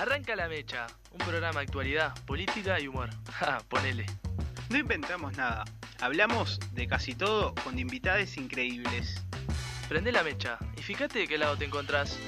Arranca la mecha, un programa de actualidad, política y humor. Ja, ponele. No inventamos nada. Hablamos de casi todo con invitades increíbles. Prende la mecha y fíjate de qué lado te encontrás.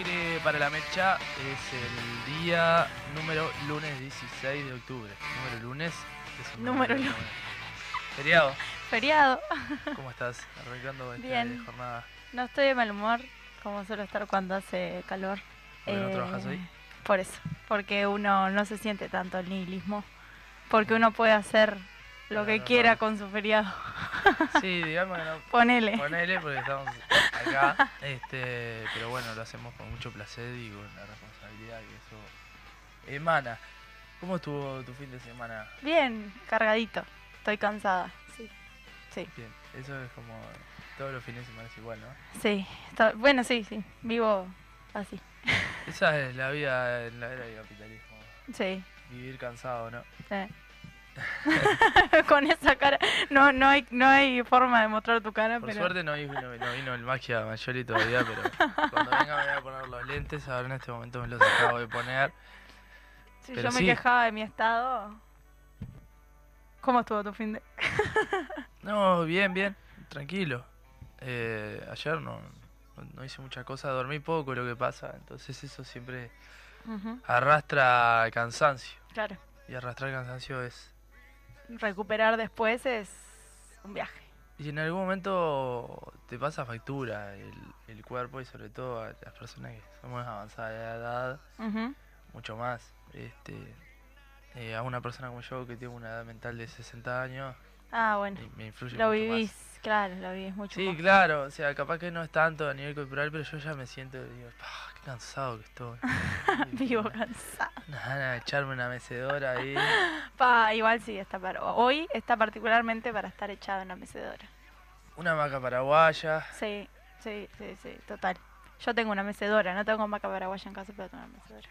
Aire para la mecha es el día número lunes 16 de octubre. Número lunes. es un Número lunes. Feriado. Feriado. ¿Cómo estás? Arrancando esta Bien. jornada. No estoy de mal humor, como suelo estar cuando hace calor. ¿Por qué no Eh, trabajas hoy? Por eso, porque uno no se siente tanto el nihilismo, porque uno puede hacer lo que quiera con su feriado. Sí, digamos que no. Ponele. Ponele porque estamos acá. Este, pero bueno, lo hacemos con mucho placer y con la responsabilidad que eso emana. ¿Cómo estuvo tu fin de semana? Bien, cargadito. Estoy cansada. Sí. Sí. Bien, eso es como todos los fines de semana es igual, ¿no? Sí. Está- Bueno, sí, sí. Vivo así. Esa es la vida en la era del capitalismo. Sí. Vivir cansado, ¿no? eh. con esa cara. No, no hay, no hay forma de mostrar tu cara, Por pero. suerte no vino, no vino el magia Mayoli todavía, pero cuando venga me voy a poner los lentes, ahora en este momento me los acabo de poner. Si pero yo me quejaba de mi estado. ¿Cómo estuvo tu fin de.? No, bien, bien, tranquilo. Eh, ayer no, no, hice mucha cosa, dormí poco lo que pasa, entonces eso siempre arrastra cansancio. Claro. Y arrastrar cansancio es... Recuperar después es un viaje. Y en algún momento te pasa factura el, el cuerpo y sobre todo a las personas que somos avanzadas de edad, Ujú, mucho más. Este, eh, a una persona como yo que tiene una edad mental de 60 años, Ah, bueno. me, me influye Lo mucho vivís, más. Claro, lo vivís mucho Sí, más. claro, o sea, capaz que no es tanto a nivel corporal, pero yo ya me siento, digo, "Ah, qué cansado que estoy. Vivo cansado. Nada, de echarme una mecedora ahí. Pa, igual sí, está para. Hoy está particularmente para estar echado en la mecedora. Una maca paraguaya. Sí, sí, sí, sí, total. Yo tengo una mecedora, no tengo maca paraguaya en casa, pero tengo una mecedora.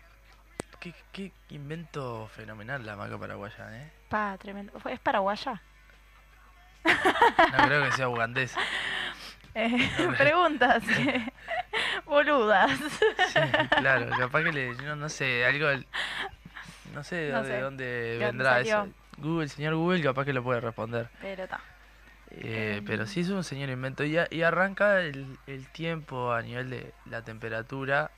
qué, qué invento fenomenal la maca paraguaya, ¿eh? Pa, tremendo. ¿Fue- ¿Es paraguaya? No creo que sea ugandesa. Eh, No, preguntas. Boludas. Sí, claro, capaz que le. No, no sé, algo. No sé de No dónde, sé. dónde ¿De dónde vendrá eso. Google, el señor Google, capaz que lo puede responder. Pero está. Eh, Em. pero sí es un señor invento. Y, a- y arranca el, el tiempo a nivel de la temperatura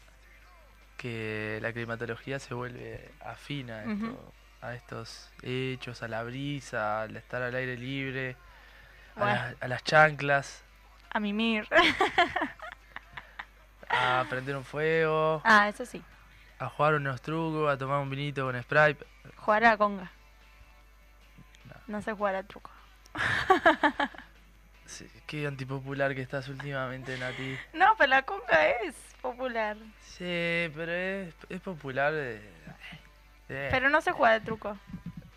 que la climatología se vuelve afina a, esto- a estos hechos, a la brisa, al estar al aire libre, a, las- a las chanclas, A mimir. a prender un fuego, ah, eso sí. a jugar unos trucos, a tomar un vinito con Sprite. Jugar a la conga. No. No sé jugar al truco. Sí, qué antipopular que estás últimamente, Nati. No, pero la conga es popular. Sí, pero es, es popular. de- de- Pero no sé jugar al truco.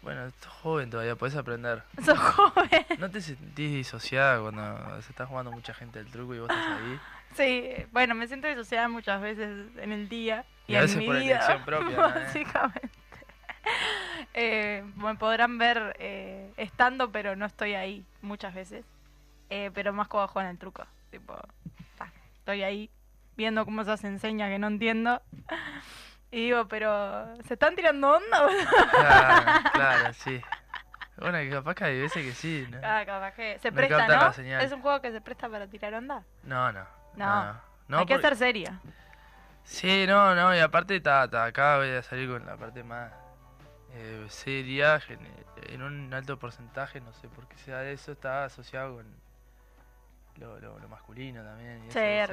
Bueno, sos joven todavía, podés aprender. Sos joven. ¿No te sentís disociada cuando se está jugando mucha gente el truco y vos estás ahí? Sí, bueno, me siento disociada muchas veces en el día y, Y a en veces mi por vida. elección propia. Básicamente. Eh, me podrán ver eh, estando, pero no estoy ahí muchas veces. Eh, pero más como jugar el truco. Tipo, ta, estoy ahí viendo cómo se enseña que no entiendo. Y digo, pero ¿se están tirando onda? Claro, claro, sí. Bueno, que capaz que hay veces que sí, ¿no? ah, capaz que se Me presta, ¿no? la señal. Es un juego que se presta para tirar onda. No, no. No. No, no, Hay que ser seria. Sí, no, no, y aparte ta, ta, acá voy a salir con la parte más eh, seria, en un alto porcentaje, no sé por qué sea eso, está asociado con lo, lo, lo masculino también. Y Sí, eso,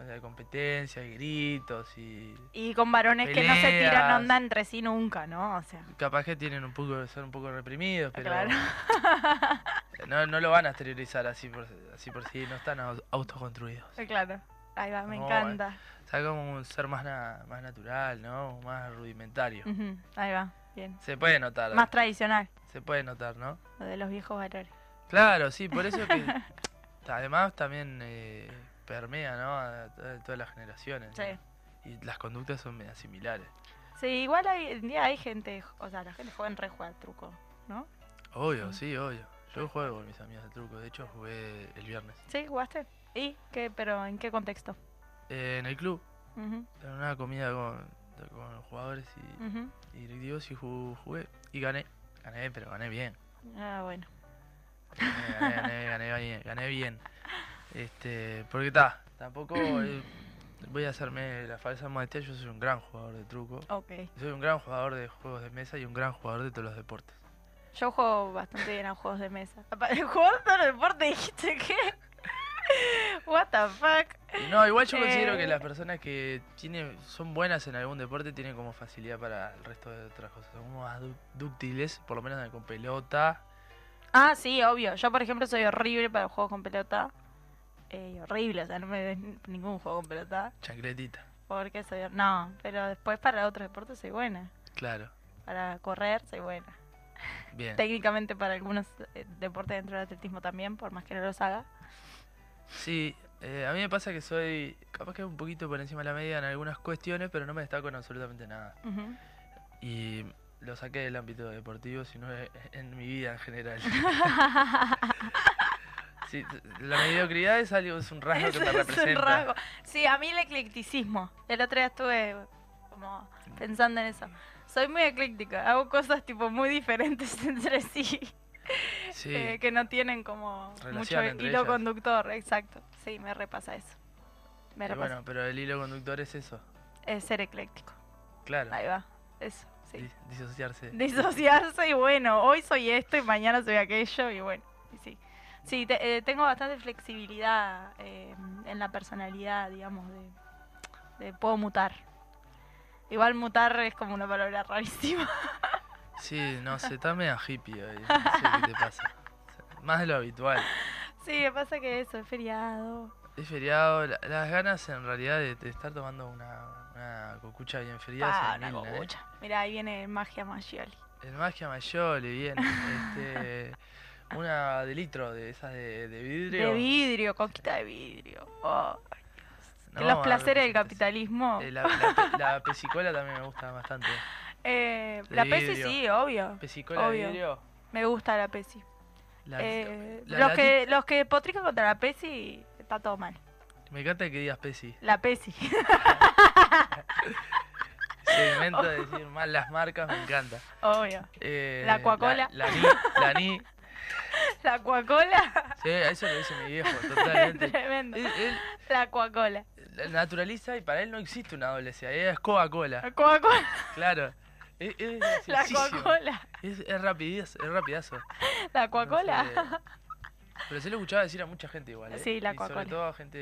eh, de competencia, y gritos y Y con varones que no se tiran onda entre sí nunca, ¿no? O sea, capaz que tienen un poco, son un poco reprimidos, pero claro. no, no lo van a exteriorizar así por, así por sí, no están au- autoconstruidos. Claro. Ahí va, me No, encanta. O sea, como un ser más, na- más natural, ¿no? Más rudimentario. Ahí va, bien. Se puede notar. Más tradicional, Se puede notar, ¿no? lo de los viejos valores. Claro, sí, por eso que además también eh, permea, ¿no? A, to- todas las generaciones. ¿no? Sí. Y las conductas son medio similares. Sí, igual hoy en día hay gente, o sea, la gente joven re juega al truco, ¿no? Obvio, sí, obvio. Yo juego con mis amigos de truco, de hecho jugué el viernes. ¿Sí? ¿Jugaste? ¿Y qué? ¿Pero en qué contexto? Eh, en el club, Ujú, en una comida con, con los jugadores y, ujú. y directivos y ju- jugué y gané. Gané, pero gané bien. Ah, bueno. Gané, gané, gané, bien, gané bien. Este, porque está, tampoco eh, voy a hacerme la falsa modestia, yo soy un gran jugador de truco. Soy un gran jugador de juegos de mesa y un gran jugador de todos los deportes. Yo juego bastante bien a juegos de mesa. ¿Juego de todo el deporte? ¿Dijiste qué? What the fuck? No, igual yo considero que Eh. las personas que tienen, son buenas en algún deporte tienen como facilidad para el resto de otras cosas. Son como más dúctiles, por lo menos con pelota. Ah, sí, obvio. Yo, por ejemplo, soy horrible para los juegos con pelota. Eh, horrible, o sea, no me des ningún juego con pelota. Chancletita. Porque soy... No, pero después para otros deportes soy buena. Claro. Para correr soy buena. Bien. Técnicamente para algunos eh, deportes dentro del atletismo también, por más que no los haga. Sí, eh, a mí me pasa que soy capaz que un poquito por encima de la media en algunas cuestiones, pero no me destaco en absolutamente nada. Y lo saqué del ámbito deportivo, sino en mi vida en general. Sí, la mediocridad es algo, es un rasgo que me es un representa. rasgo. Sí, a mí el eclecticismo. El otro día estuve como pensando en eso. Soy muy ecléctica, hago cosas tipo muy diferentes entre sí, Sí, eh, que no tienen como mucho Relación hilo ellas. conductor, exacto. Sí, me repasa eso. Me repasa. bueno, pero el hilo conductor es eso, Es ser ecléctico. claro. Ahí va, eso, sí. disociarse. Disociarse y bueno, hoy soy esto y mañana soy aquello y bueno, y sí. Sí, te- eh, tengo bastante flexibilidad eh, en la personalidad, digamos, de, de puedo mutar. Igual mutar es como una palabra rarísima. Sí, no sé, está medio hippie hoy. No sé qué te pasa. Más de lo habitual. Sí, me pasa que eso, es feriado. Es feriado, la- las ganas en realidad de, de estar tomando una, una cocucha bien feriada Ah, una mil, ¿eh? cocucha. Mira, ahí viene magia Maggioli. El Magia Mayole, bien. Este, una de litro de esas de, de vidrio. De vidrio, coquita de vidrio. Oh, No, los placeres del capitalismo. Eh, la, la la pesicola también me gusta bastante. Eh, de la Pesi vidrio. sí, obvio. Pesicola de Obvio. vidrio. Me gusta la Pesi. La- Eh, los, que, los que potrican contra la Pesi, está todo mal. Me encanta que digas pesi. La Pesi. De decir mal las marcas, me encanta. obvio. Eh, La Coca-Cola. La, la ni, la ni. La Coca-Cola. Sí, a eso lo dice mi viejo, totalmente. Tremendo. Él, él La Coca-Cola. la naturaliza y para él no existe una doble C, es Coca-Cola. La Coca-Cola. Claro. Es, es La. Coca-Cola. Es, es rapidazo, es rapidazo. La No Coca-Cola. sé. Pero se lo escuchaba decir a mucha gente igual, ¿eh? Sí, la Y Sobre Coca-Cola. todo a gente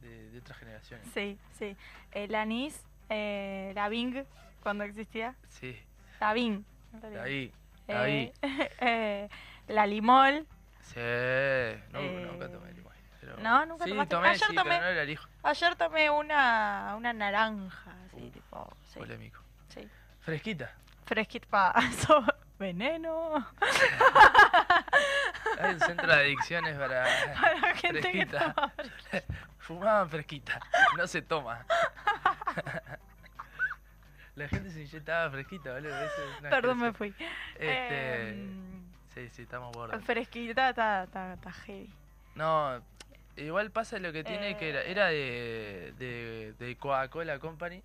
de, de otras generaciones. Sí, sí. El anís, eh, la Bing, cuando existía. Sí, La Bing. de ahí, Eh, ahí. eh, la limol. Sí, no, Eh, nunca tomé limón. Pero... no, nunca sí, tomaste. tomé, Ayer sí, tomé. pero no era el hijo. Ayer tomé una, una naranja, así, Uh, tipo, sí, Polémico. sí. Fresquita. Fresquita pa, eso, veneno. Hay un centro de adicciones para, Para gente que fresquita. Fumaban fresquita, no se toma. La gente se inyectaba fresquita, una Perdón, me fui. Este, Em, sí, sí, estamos bordos. fresquita está, está, está heavy. No, igual pasa lo que tiene que era, Eh. era de, de, de Coca-Cola Company.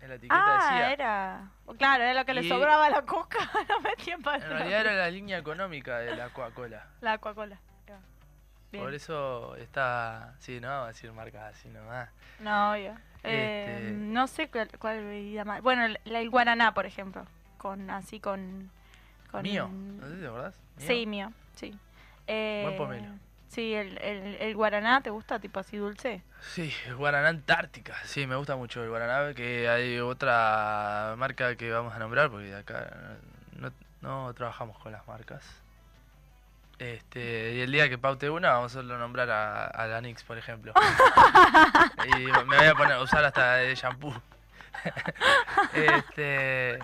En la etiqueta Ah, decía. era. Claro, era lo que le sobraba a la coca. no metían para En realidad era la línea económica de la Coca-Cola. La Coca-Cola. Por eso está. Sí, no vamos a decir marcas así nomás. No, obvio. Eh, Este- no sé cuál, cuál bebida más. Bueno, el, la- el guaraná, por ejemplo. Con así con. Con Mío, no sé si te acordás. Sí, mío, sí. Eh, Buen pomelo. Sí, el, el, el guaraná, ¿te gusta? Tipo así dulce. Sí, el Guaraná Antártica. Sí, me gusta mucho el Guaraná. Que hay otra marca que vamos a nombrar porque acá no, no trabajamos con las marcas. Este, y el día que paute una, vamos a nombrar a, a la Nix, por ejemplo. y me voy a poner a usar hasta de shampoo. este,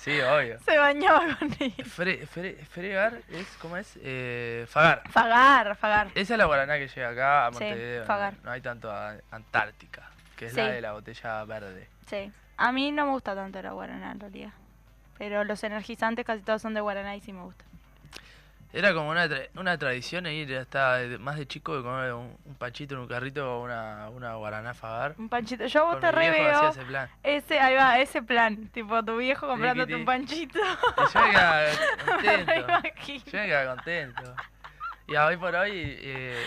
sí, obvio. Se bañaba con. Fre- fre- fregar es, ¿cómo es? Eh, fagar. Fagar, fagar. Esa es la guaraná que llega acá a Sí, Montevideo. no- Fagar. no, hay tanto a Antártica, que es Sí. la de la botella verde. Sí. A mí no me gusta tanto la guaraná en realidad. Pero los energizantes casi todos son de guaraná y sí me gusta. Era como una, tra- una tradición ir hasta más de chico de comer un, un panchito en un carrito o una, una guaraná fagar. Un panchito. Yo vos Con te reveo. ese plan. Ese, ahí va, ese plan. Tipo, tu viejo comprándote un panchito. Y yo me quedaba contento. Yo me quedaba contento. Y hoy por hoy eh,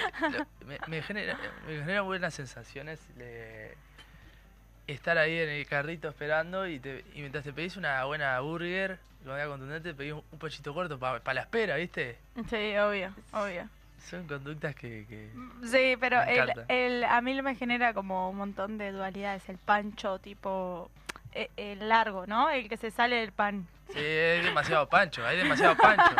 me, me genera, me genera buenas sensaciones estar ahí en el carrito esperando y, te, y mientras te pedís una buena burger, comida contundente, te pedís un, un pochito corto para la espera, ¿viste? Sí, obvio, obvio. Son conductas que... que- Sí, pero el, el, a mí me genera como un montón de dualidades. El pancho tipo eh, el largo, ¿no? El que se sale del pan. Sí, es demasiado pancho, hay demasiado pancho.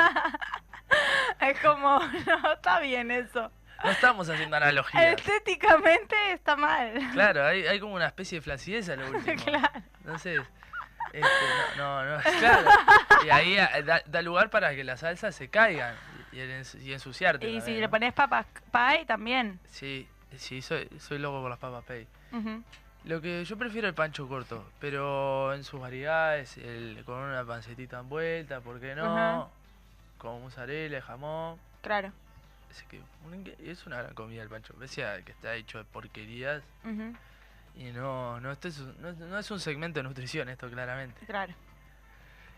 Es como, no, está bien eso. No estamos haciendo analogías. Estéticamente está mal. Claro, hay, hay como una especie de flacidez a lo último. Claro. Entonces, este, no, no, no, claro. Y ahí ah, da, da lugar para que las salsas se caigan y, y ens- y ensuciarte. Y si le ¿no? pones papas pie también. Sí, sí, soy, soy loco por las papas pay. Lo que yo prefiero el pancho corto, pero en sus variedades, el, con una pancetita envuelta, ¿por qué no? Ajá. Con mozzarella, jamón. Claro. Es, que un- es una gran comida el pancho. Pese a que está hecho de porquerías y no, no, esto es, un- no, no es un segmento de nutrición esto claramente. Claro.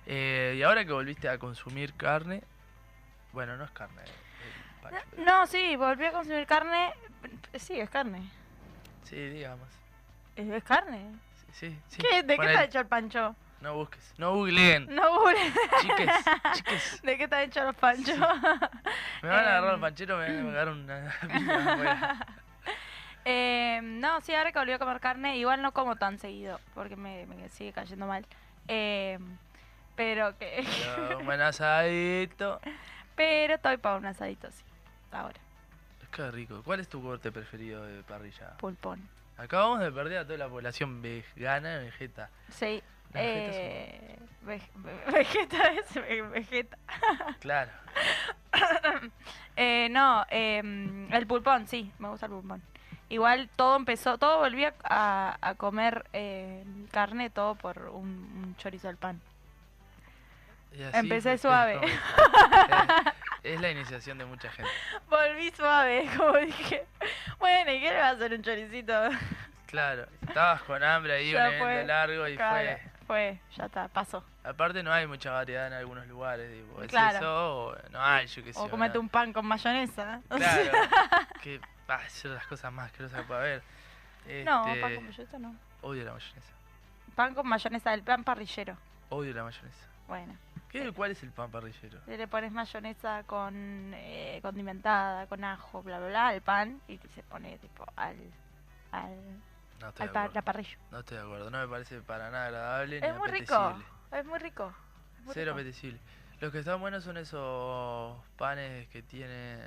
Eh, y ahora que volviste a consumir carne, bueno, no es carne. pero- No, sí, volví a consumir carne. Sí, es carne. Sí, digamos. Es, carne. Sí, sí, sí. ¿Qué? ¿De qué está hecho el pancho? No busques, no googleen. No, google. Chiques, chiques. ¿De qué están hechos los panchos? Me van a agarrar Em. los pancheros, me van a agarrar una. Eh, no, sí, ahora que volví a comer carne, igual no como tan seguido, porque me, me sigue cayendo mal. Eh, pero que. Pero un buen asadito. pero estoy para un asadito, sí. Ahora, Es que rico. ¿Cuál es tu corte preferido de parrilla? pulpón. Acabamos de perder a toda la población vegana y vegeta. Sí. Eh, veg- ve- vegeta es ve- vegeta. Claro. Eh, no, em, el pulpón, sí, me gusta el pulpón. Igual todo empezó, todo volvía a, a comer eh, carne, todo por un, un chorizo al pan. Empecé suave. es como- es, la iniciación de mucha gente. Volví suave, como dije. Bueno, ¿y qué le va a hacer un choricito? Claro, estabas con hambre ahí, Ya un evento largo y Claro, fue... fue, ya está, pasó. Aparte no hay mucha variedad en algunos lugares, tipo, ¿es Claro. eso o no hay, yo qué sé. O comete un pan con mayonesa. Claro, que ah, son las cosas más asquerosas que puede haber. No, Este, pan con mayonesa no. Odio la mayonesa, Pan con mayonesa, el pan parrillero. odio la mayonesa. Bueno, ¿Qué, ¿Cuál es el pan parrillero? le pones mayonesa con eh, condimentada, con ajo, bla, bla, bla, al pan y se pone tipo al, al, No estoy al pa- la parrilla. No estoy de acuerdo, no me parece para nada agradable ni Es muy rico, apetecible. es muy rico. es muy Cero rico. apetecible. Los que están buenos son esos panes que tienen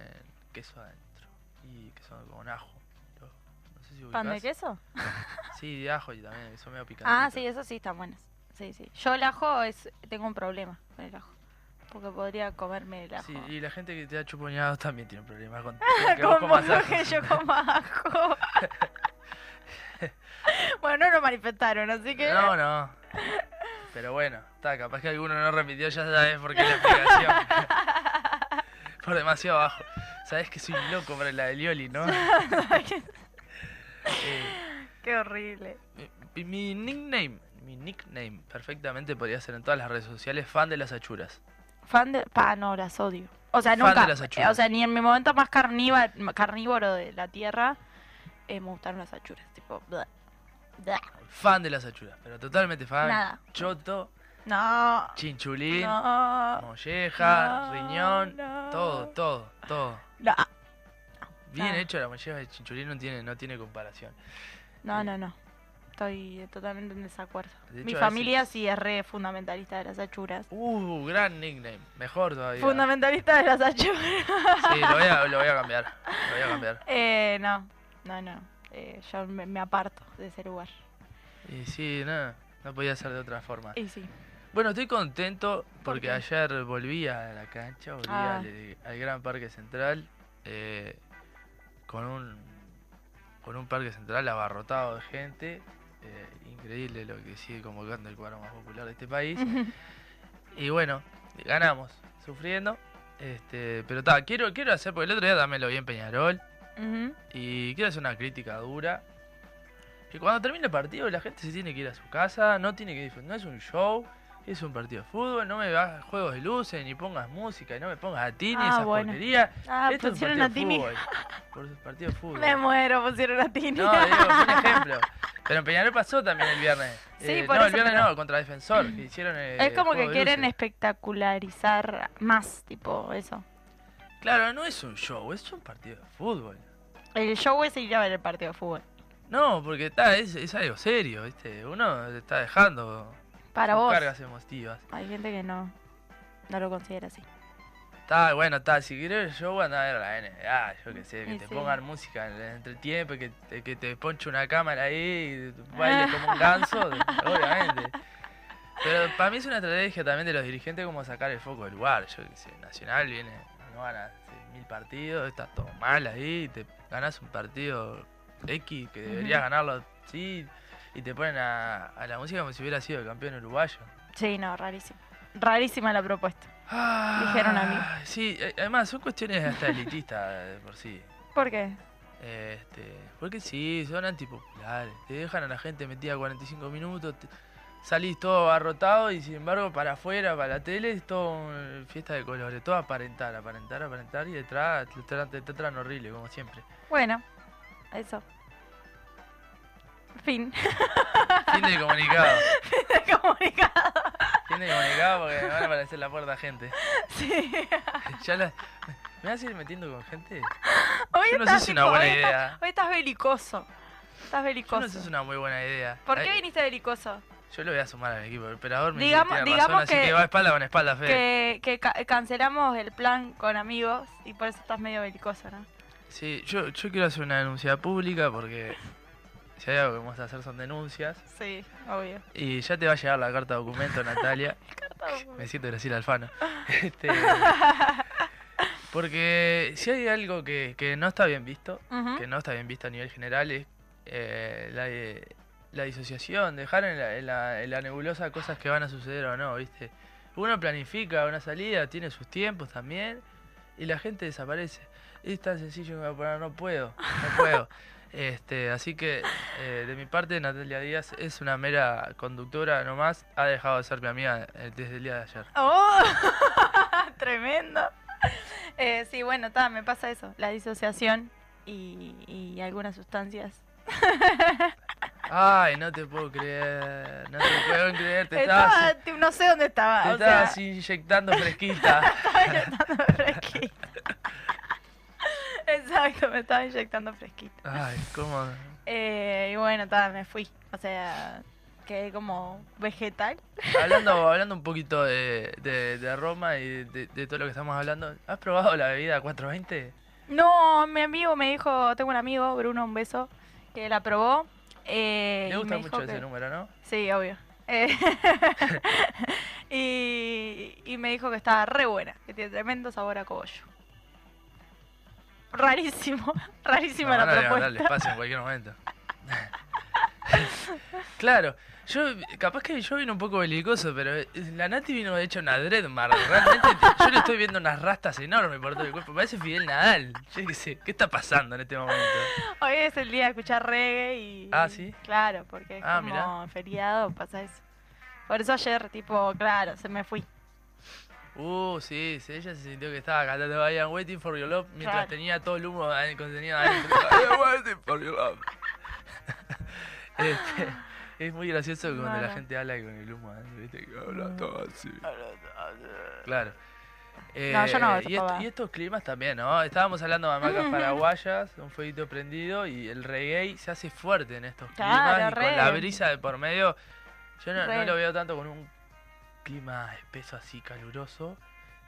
queso adentro y que son con ajo. Los- No sé si ¿Pan de queso? Sí, de ajo y también, que son medio picantes. Ah, sí, eso sí están buenos. Sí, sí. Yo el ajo es, tengo un problema con el ajo. Porque podría comerme el ajo. Sí, y la gente que te da chuponeados también tiene problemas con, con que vos Como comas ajo. que yo coma ajo. bueno, no lo manifestaron, así que. No, no. Pero bueno, está, capaz que alguno no repitió, ya sabes por qué la explicación. por demasiado abajo. Sabes que soy loco para la de Lioli, ¿no? Eh, Qué horrible. mi, mi nickname, mi nickname perfectamente podría ser en todas las redes sociales fan de las achuras. Fan de. Pa, no, las odio. O sea, Fan nunca. de las achuras. o sea, ni en mi momento más carnívoro de la tierra eh, me gustaron las achuras. Tipo. bleh. Bleh. Fan de las achuras, pero totalmente fan. Nada. Choto, No. chinchulín, No. molleja, No, riñón, no. todo, todo, todo. No. Bien Ah. hecho la molleja de chinchulín no tiene, no tiene comparación. No, no, no. Estoy totalmente en desacuerdo. De Mi hecho, familia veces- sí es re fundamentalista de las achuras. Uh, gran nickname. Mejor todavía. Fundamentalista de las achuras. Sí, lo voy a, lo voy a cambiar. Lo voy a cambiar. Eh, no, no, no. Eh, yo me, me aparto de ese lugar. Y sí, no, no podía ser de otra forma. Y sí. Bueno, estoy contento ¿Por porque ayer volví a la cancha, volví Ah. al, al Gran Parque Central eh, con un con un parque central abarrotado de gente. eh, increíble lo que sigue convocando el cuadro más popular de este país. Y bueno, ganamos, sufriendo. Este, pero está, quiero, quiero hacer, porque el otro día también lo vi en Peñarol. Y quiero hacer una crítica dura. Que cuando termine el partido la gente se tiene que ir a su casa, no tiene que disfrutar, no es un show, es un partido de fútbol, no me hagas juegos de luces, ni pongas música, y no me pongas a ti, ni Ah, esas bueno. porquerías. Ah, Esto es un pusieron partido a Tini. Por partido de fútbol. Me muero, pusieron a Tini. No, digo, un ejemplo. Pero en Peñarol pasó también el viernes. Sí, Eh, por no, el viernes pero- no, contra Defensor, que hicieron eh, es como que quieren espectacularizar más, tipo, eso. Claro, no es un show, es un partido de fútbol. El show es ir a ver el partido de fútbol. No, porque está, es, es algo serio, ¿viste? Uno está dejando Para sus vos. cargas emotivas. Hay gente que no, no lo considera así. Está, bueno, está, si querés el show anda a ver la NBA, yo qué sé, que Y te sí. pongan música en el entretiempo, que, te- que te ponche una cámara ahí, y bailes como un ganso, obviamente. Pero para mí es una estrategia también de los dirigentes como sacar el foco del lugar. Yo qué sé, Nacional viene, no gana hace mil partidos, está todo mal ahí, te ganas un partido X que deberías ganarlo, sí, y te ponen a, a la música como si hubiera sido el campeón uruguayo. Sí, no, rarísimo. Rarísima la propuesta. Dijeron a mí. Ah, Sí, eh, además son cuestiones hasta elitistas de por sí. ¿Por qué? Este, porque sí, son antipopulares. Te dejan a la gente metida 45 minutos, te- salís todo abarrotado y sin embargo para afuera, para la tele, es todo una fiesta de colores. Todo aparentar, aparentar, aparentar y detrás te te tratan horrible, como siempre. Bueno, eso. Fin. Fin de comunicado. Comunicado. Fin de comunicado porque me van a aparecer la puerta gente. Sí. Ya la- ¿Me vas a ir metiendo con gente? Hoy Yo no sé si es una buena hoy estás- idea. hoy estás belicoso. Estás Yo belicoso. no sé si es una muy buena idea. ¿Por Ay, qué viniste belicoso? Yo lo voy a sumar a mi equipo. El operador me Digamos- dice que tiene razón, digamos así que- que va espalda con espalda, Fede. Que, que ca- cancelamos el plan con amigos y por eso estás medio belicoso, ¿no? Sí, yo, yo quiero hacer una denuncia pública porque si hay algo que vamos a hacer son denuncias. Sí, obvio. Y ya te va a llegar la carta de documento, Natalia. Me siento Graciela Alfano. Este, Porque si hay algo que, que no está bien visto, que no está bien visto a nivel general, es eh, la, la disociación, dejar en la, en, la, en la nebulosa cosas que van a suceder o no, ¿viste? Uno planifica una salida, tiene sus tiempos también, y la gente desaparece. Es tan sencillo como poner, no puedo, no puedo. Este, así que eh, de mi parte Natalia Díaz es una mera conductora nomás, ha dejado de ser mi amiga eh, desde el día de ayer. ¡Oh! Tremendo. Eh, sí, bueno, ta, me pasa eso, la disociación y, y algunas sustancias. Ay, no te puedo creer, no te puedo creer, te Estaba, estabas, no sé dónde estaba. te o estabas sea, inyectando fresquita. estaba inyectando fresquita. Exacto, me estaba inyectando fresquita. Ay, cómo... Eh, y bueno, ta, me fui. O sea, quedé como vegetal. Hablando, hablando un poquito de, de, de Roma y de, de todo lo que estamos hablando, ¿has probado la bebida 420? No, mi amigo me dijo, tengo un amigo, Bruno, un beso, que la probó. Eh, Le gusta me mucho ese que- número, ¿no? Sí, obvio. Eh, y, y me dijo que estaba re buena, que tiene tremendo sabor a cogollo. Rarísimo, rarísima No, la van a levantar el propuesta. espacio en cualquier momento. claro, yo capaz que yo vine un poco belicoso, pero eh, la Nati vino de hecho una Dreadmar. Realmente te- yo le estoy viendo unas rastas enormes por todo el cuerpo. Parece Fidel Nadal. Yo qué sé, ¿qué está pasando en este momento? Hoy es el día de escuchar reggae y... Ah, ¿sí? Claro, porque es Ah, como mirá. feriado, pasa eso. Por eso ayer, tipo, claro, se me fui. Uh, sí, sí, ella se sintió que estaba cantando I am waiting for your love mientras Claro. tenía todo el humo ahí contenido adentro. I am waiting for your love. Este, es muy gracioso cuando la gente habla con el humo ¿viste? Que habla todo así. Claro. No, yo no Eh, y, esto- y estos climas también, ¿no? Estábamos hablando de hamacas paraguayas, un fueguito prendido y el reggae se hace fuerte en estos Claro, climas y con la brisa de por medio. Yo no, no lo veo tanto con un clima espeso así caluroso,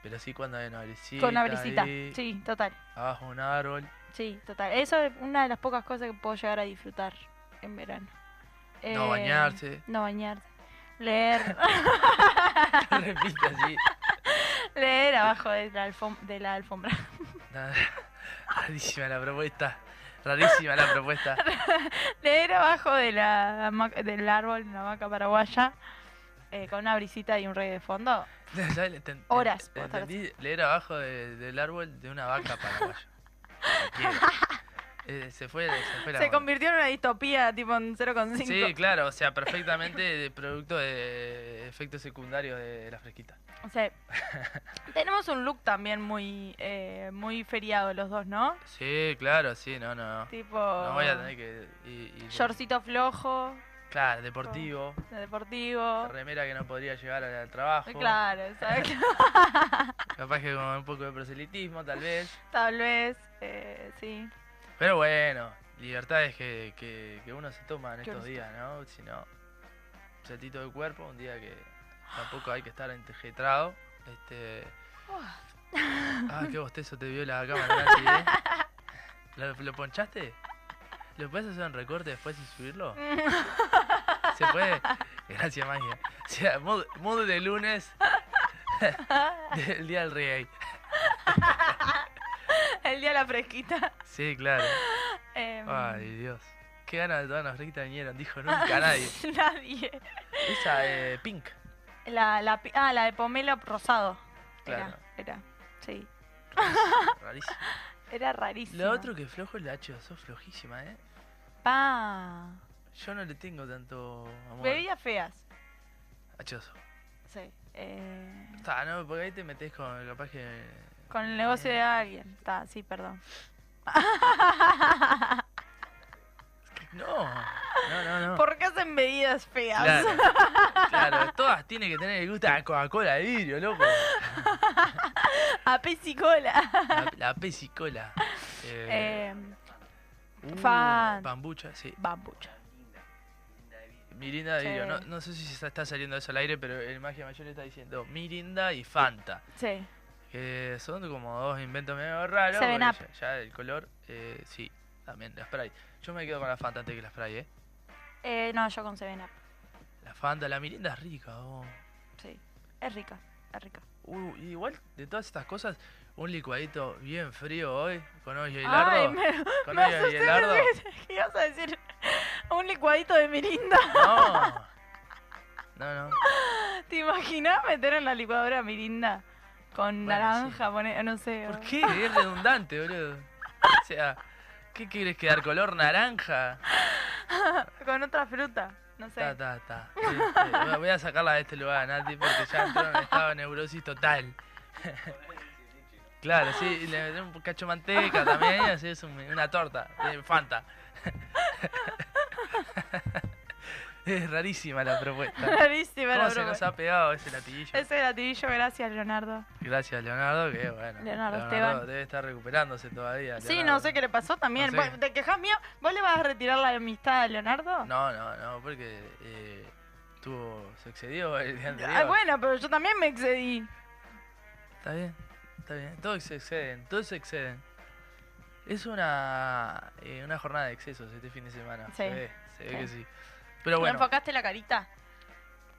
pero sí cuando hay una brisita. Con una brisita. ahí, Sí, total. Abajo un árbol. Sí, total. Eso es una de las pocas cosas que puedo llegar a disfrutar en verano. No bañarse. No bañarse. Leer. Repite así. leer abajo de la, alfom- de la alfombra. Nada. Rarísima la propuesta. Rarísima la propuesta. leer abajo de la, del árbol de la vaca paraguaya. eh, con una brisita y un reggae de fondo. Horas entendí leer abajo de- del árbol de una vaca paraguaya. Eh, se fue, se fue la Se convirtió en una distopía tipo en 0,5. Sí, claro, o sea, perfectamente de producto de efectos secundarios de la fresquita. O sea, tenemos un look también muy, eh, muy feriado los dos, ¿no? Sí, claro, sí, no, no. Tipo. No voy a tener que ir- Shortcito flojo, Claro, deportivo. de deportivo. Remera que no podría llegar al, al trabajo. Claro, exacto. Capaz que con un poco de proselitismo, tal vez. Tal vez, eh, sí. Pero bueno, libertades que, que, que uno se toma en estos días, ¿no? Si no, un saltito de cuerpo, un día que tampoco hay que estar entejetrado. Este. Ah, qué bostezo te vio la cámara, Nancy, ¿eh? ¿Lo, lo ponchaste? ¿Lo puedes hacer en recorte después y subirlo? ¿Se puede? Gracias, magia. O sea, mood, mood de lunes del día del reggae. El día la fresquita. Sí, claro. Em, Ay, Dios. Qué ganas de todas las fresquitas vinieron, dijo nunca nadie. Nadie. Esa, eh, Pink. La, la, ah, la de pomelo rosado. Claro. Era, era. Sí. Rarísimo. Era rarísimo. Lo otro que flojo es la H2O, flojísima, ¿eh? Pa. Yo no le tengo tanto amor. Bebidas feas. H2O. Sí. Eh, Está, no, porque ahí te metes con capaz que. Con el negocio de alguien. Está, sí, perdón. No, no, no, no. ¿Por qué hacen bebidas feas? Claro, claro, todas tienen que tener el gusto la Coca-Cola de vidrio, loco. A Pepsi-Cola. La, la Pepsi-Cola. Eh, Eh, uh, fan. Bambucha, sí. bambucha. Mirinda de vidrio. Sí. No, no sé si se está saliendo eso al aire, pero el Magia Mayor está diciendo Mirinda y Fanta. Sí. Que son como dos inventos medio raros. Seven Up. Ya, ya el color, eh, sí, también la Sprite. Yo me quedo con la Fanta antes que la Sprite, ¿eh? Eh, no, yo con Seven Up. La Fanta, la Mirinda es rica, oh. Sí. Es rica. Está rico. Uh, igual de todas estas cosas, un licuadito bien frío hoy, con hoyo y lardo. me, Con me y lardo. que ibas a decir un licuadito de mirinda. No. No, no. ¿Te imaginas meter en la licuadora mirinda con Bueno, naranja, pone- no sé. ¿Por o- qué? Es redundante, boludo. O sea, ¿qué quieres quedar? ¿Color naranja? Con otra fruta, no sé. Ta, ta, ta. Sí, sí. Voy a sacarla de este lugar, Nati, porque ya entró en estado de neurosis total. Claro, sí, le metés un cacho de manteca también así es un- una torta de Fanta. Es rarísima la propuesta. Rarísima la ¿Cómo se broma. nos ha pegado ese latiguillo? Ese gatillo, gracias Leonardo. Gracias, Leonardo, que bueno. Leonardo Esteban. debe estar recuperándose todavía. Sí, Leonardo. no sé qué le pasó también. No sé. ¿Vos ¿Te quejas mío? ¿Vos le vas a retirar la amistad a Leonardo? No, no, no, porque eh, tuvo, se excedió el día anterior. Ah, bueno, pero yo también me excedí. Está bien, está bien. Todos se exceden, todos se exceden. Es una, eh, una jornada de excesos este fin de semana. Sí, Se ve, se ve sí. que sí. Pero ¿No bueno, enfocaste la carita?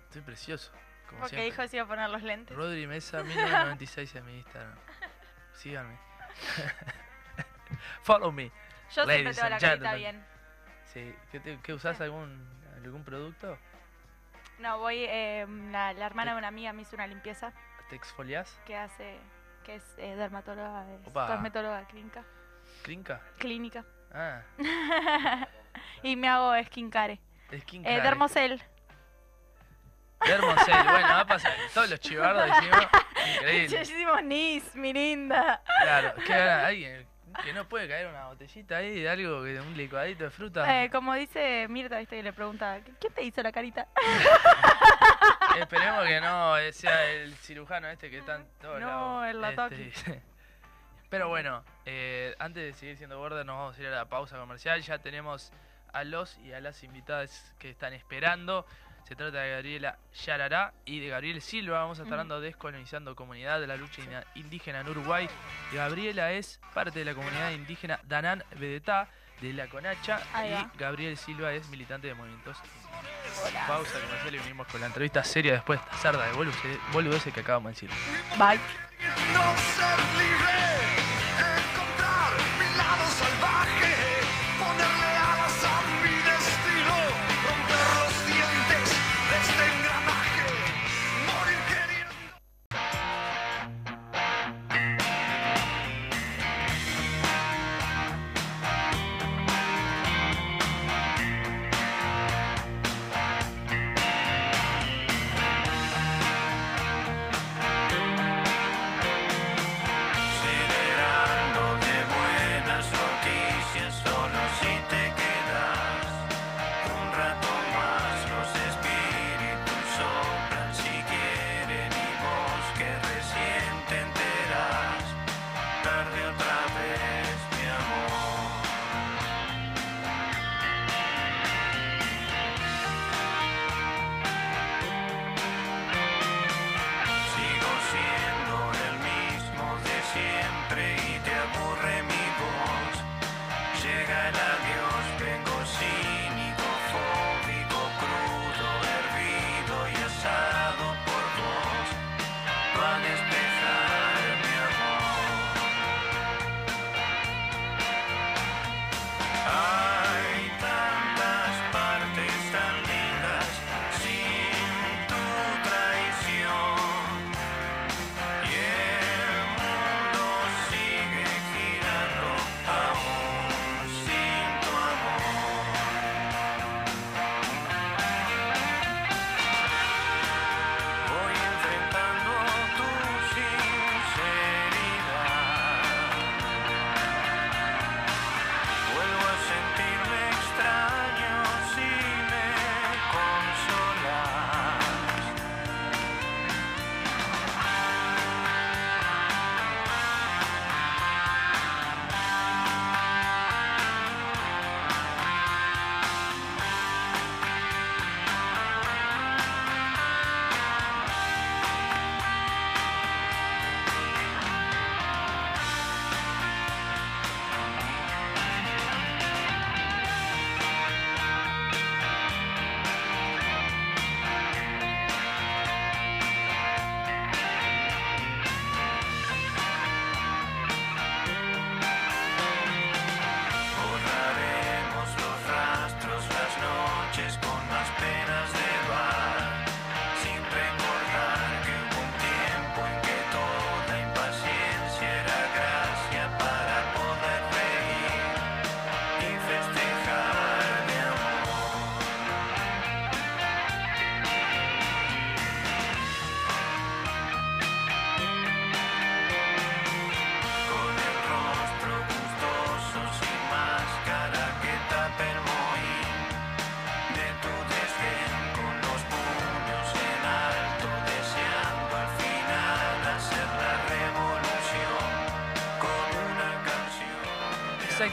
estoy precioso. Como Porque siempre. dijo que se iba a poner los lentes. Rodri Mesa 1996 en mi Instagram. Síganme. Follow me. Yo siempre tengo la carita bien. Sí. ¿Qué, te- qué usás algún, algún producto? No, voy, eh, la, la hermana de una amiga me hizo una limpieza ¿Te exfoliás? que hace, que es eh, dermatóloga, es cosmetóloga clínica. ¿Clinca? Clínica. Ah, y me hago skincare. Eh, Dermocel. Dermocel, bueno, va a pasar. Todos los chivardos decimos. Increíble. Muchísimos nis, mi linda. Claro, que haga alguien que no puede caer una botellita ahí de algo, que un licuadito de fruta. Eh, como dice Mirta, viste, que le pregunta, ¿quién te hizo la carita? Esperemos que no eh, sea el cirujano este que está en todos No, lados. el Latoki. Este, Pero bueno, eh, antes de seguir siendo gorda, nos vamos a ir a la pausa comercial. Ya tenemos a los y a las invitadas que están esperando. Se trata de Gabriela Yarará y de Gabriel Silva. Vamos a estar Ujú. hablando de Descolonizando Comunidad de la lucha indígena en Uruguay. Gabriela es parte de la comunidad indígena Danán Vedetá de la Conacha y. Gabriel Silva es militante de movimientos. Pausa comercial y venimos con la entrevista seria después de esta cerda de boludeces que acabamos de decir. Bye.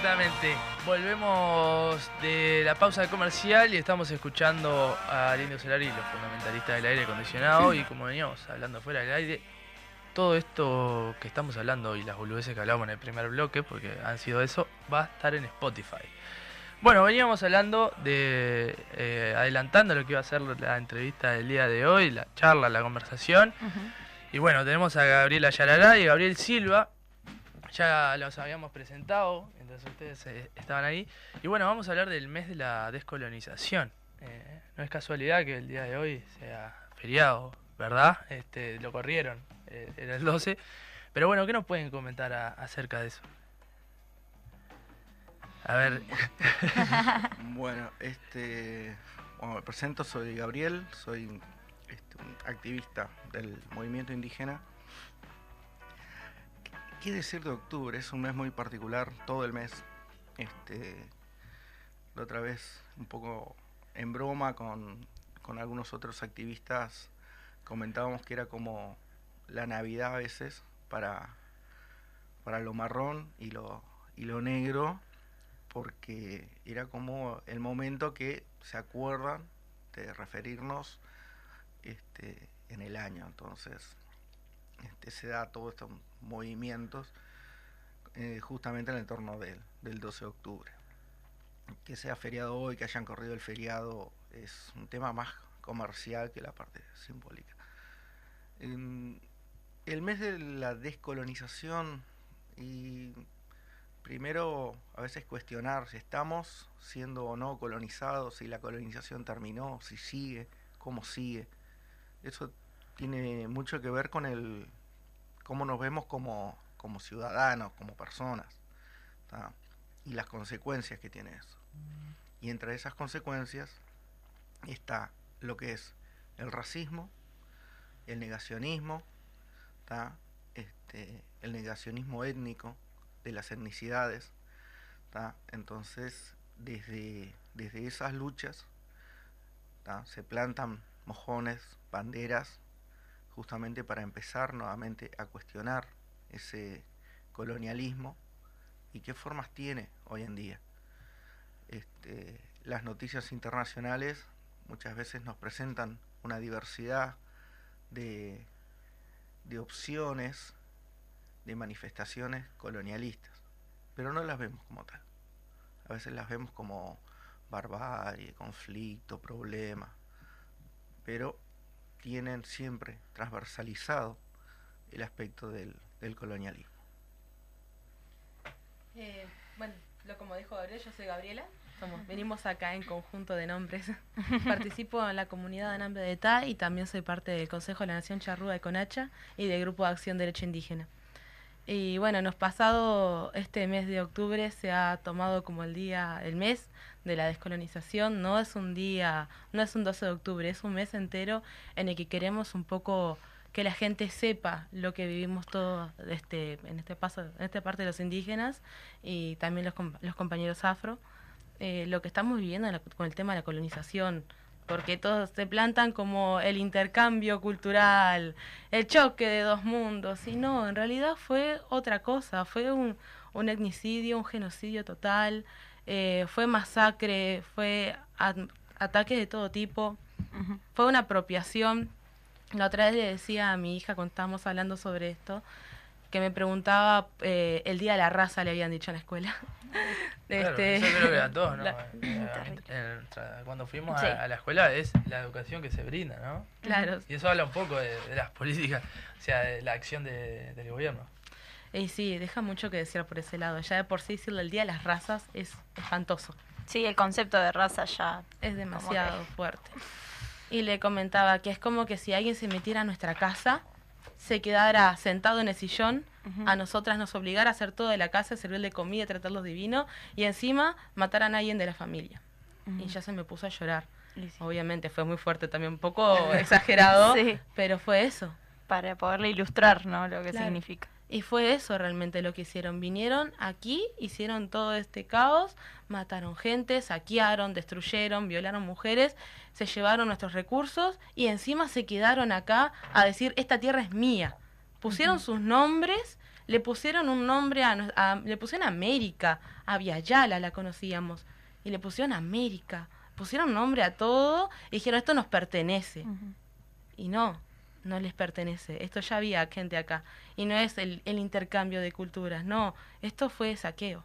Exactamente. Volvemos de la pausa comercial y estamos escuchando al Indio Solari, los fundamentalistas del aire acondicionado. Y como veníamos hablando fuera del aire, todo esto que estamos hablando y las boludeces que hablamos en el primer bloque, porque han sido eso, va a estar en Spotify. Bueno, veníamos hablando de. eh, adelantando lo que iba a ser la entrevista del día de hoy, la charla, la conversación. Y bueno, tenemos a Gabriela Yarará y Gabriel Silva. Ya los habíamos presentado, entonces ustedes eh, estaban ahí. Y bueno, vamos a hablar del mes de la descolonización. Eh, no es casualidad que el día de hoy sea feriado, ¿verdad? Este, lo corrieron, eh, era el 12. Pero bueno, ¿qué nos pueden comentar a- acerca de eso? A ver, Bueno, este, me presento, soy Gabriel, soy este, un activista del movimiento indígena. ¿Qué decir de octubre? Es un mes muy particular, todo el mes. Este, la otra vez, un poco en broma con, con algunos otros activistas, comentábamos que era como la Navidad a veces para, para lo marrón y lo, y lo negro porque era como el momento que se acuerdan de referirnos este, en el año. Entonces, este, se da todos estos movimientos eh, justamente en el entorno del, del 12 de octubre. Que sea feriado hoy, que hayan corrido el feriado, es un tema más comercial que la parte simbólica. El mes de la descolonización y primero a veces cuestionar si estamos siendo o no colonizados, si la colonización terminó, si sigue, cómo sigue. Eso tiene mucho que ver con el cómo nos vemos como, como ciudadanos, como personas, y las consecuencias que tiene eso. Y entre esas consecuencias está lo que es el racismo, el negacionismo, este, el negacionismo étnico, de las etnicidades. Entonces, desde, desde esas luchas se plantan mojones, banderas, justamente para empezar nuevamente a cuestionar ese colonialismo y qué formas tiene hoy en día. Este, las noticias internacionales muchas veces nos presentan una diversidad de, de opciones, de manifestaciones colonialistas, pero no las vemos como tal. A veces las vemos como barbarie, conflicto, problema, pero tienen siempre transversalizado el aspecto del, del colonialismo. Eh, bueno, lo como dijo Gabriel, yo soy Gabriela. Somos, venimos acá en conjunto de nombres. Participo en la comunidad de Nambre de Ta y también soy parte del Consejo de la Nación Charrúa de Conacha y del Grupo de Acción Derecho Indígena. Y bueno, nos pasado este mes de octubre se ha tomado como el día, el mes de la descolonización. No es un día, no es un 12 de octubre, es un mes entero en el que queremos un poco que la gente sepa lo que vivimos todos este, en este paso, en esta parte de los indígenas y también los, los compañeros afro, eh, lo que estamos viviendo en la- con el tema de la colonización, porque todos se plantan como el intercambio cultural, el choque de dos mundos, y no, en realidad fue otra cosa, fue un, un etnicidio, un genocidio total, eh, fue masacre, fue at- ataques de todo tipo, fue una apropiación. La otra vez le decía a mi hija cuando estábamos hablando sobre esto, que me preguntaba eh, el día de la raza, le habían dicho en la escuela. Claro, Este, eso creo que a todos, ¿no? la- Eh, en- tra- cuando fuimos Sí. a, a la escuela es la educación que se brinda, ¿no? claro, Y eso habla un poco de, de las políticas, o sea, de la acción de- del gobierno. y sí, deja mucho que decir por ese lado. Ya de por sí decirle el día de las razas es espantoso. Sí, el concepto de raza ya. Es demasiado fuerte. Y le comentaba que es como que si alguien se metiera a nuestra casa, se quedara sentado en el sillón, a nosotras nos obligara a hacer todo de la casa, servirle comida, tratarlos divino, y encima mataran a alguien de la familia. Y ya se me puso a llorar. Sí, Obviamente fue muy fuerte, también un poco exagerado, Sí. pero fue eso. Para poderle ilustrar, ¿no? Lo que Claro. significa. Y fue eso realmente lo que hicieron. Vinieron aquí, hicieron todo este caos, mataron gente, saquearon, destruyeron, violaron mujeres, se llevaron nuestros recursos y encima se quedaron acá a decir, esta tierra es mía. Pusieron sus nombres Le pusieron un nombre a, a- le pusieron América, a Viayala la conocíamos, y le pusieron América. Pusieron nombre a todo y dijeron esto nos pertenece. Y no, no les pertenece. Esto ya había gente acá. Y no es el, el intercambio de culturas, no, esto fue saqueo.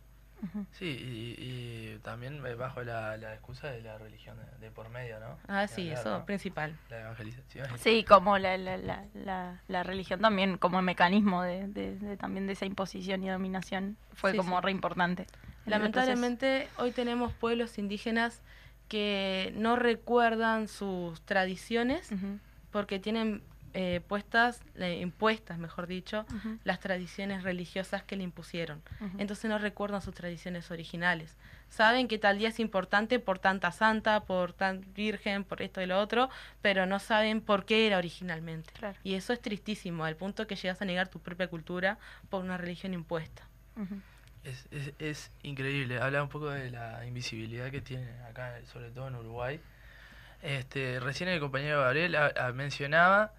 Sí, y, y también eh, bajo la, la excusa de la religión de, de por medio, ¿no? Ah, sí, hablar, eso, ¿no? principal. La evangelización. Sí, como la, la, la, la, la religión también, como mecanismo de, de- de también de esa imposición y dominación, fue Sí, como sí. re importante. en el Lamentablemente hoy tenemos pueblos indígenas que no recuerdan sus tradiciones porque tienen eh, puestas, eh, impuestas, mejor dicho, las tradiciones religiosas que le impusieron. Entonces no recuerdan sus tradiciones originales. Saben que tal día es importante por tanta santa, por tan virgen, por esto y lo otro, pero no saben por qué era originalmente. Claro. Y eso es tristísimo, al punto que llegas a negar tu propia cultura por una religión impuesta. Es, es, es increíble. Habla un poco de la invisibilidad que tiene acá, sobre todo en Uruguay. Este, recién el compañero Gabriel a- a- mencionaba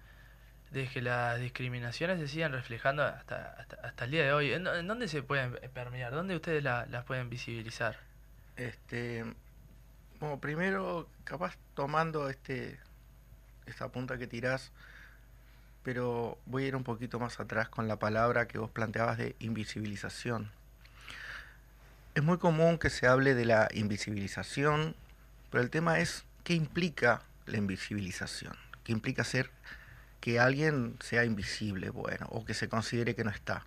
de que las discriminaciones se siguen reflejando hasta, hasta, hasta el día de hoy. ¿En, dó- en dónde se pueden permear? ¿Dónde ustedes la- las pueden visibilizar? Este, bueno, primero, capaz tomando este esta punta que tirás, pero voy a ir un poquito más atrás con la palabra que vos planteabas de invisibilización. Es muy común que se hable de la invisibilización, pero el tema es qué implica la invisibilización, qué implica ser que alguien sea invisible, bueno, o que se considere que no está.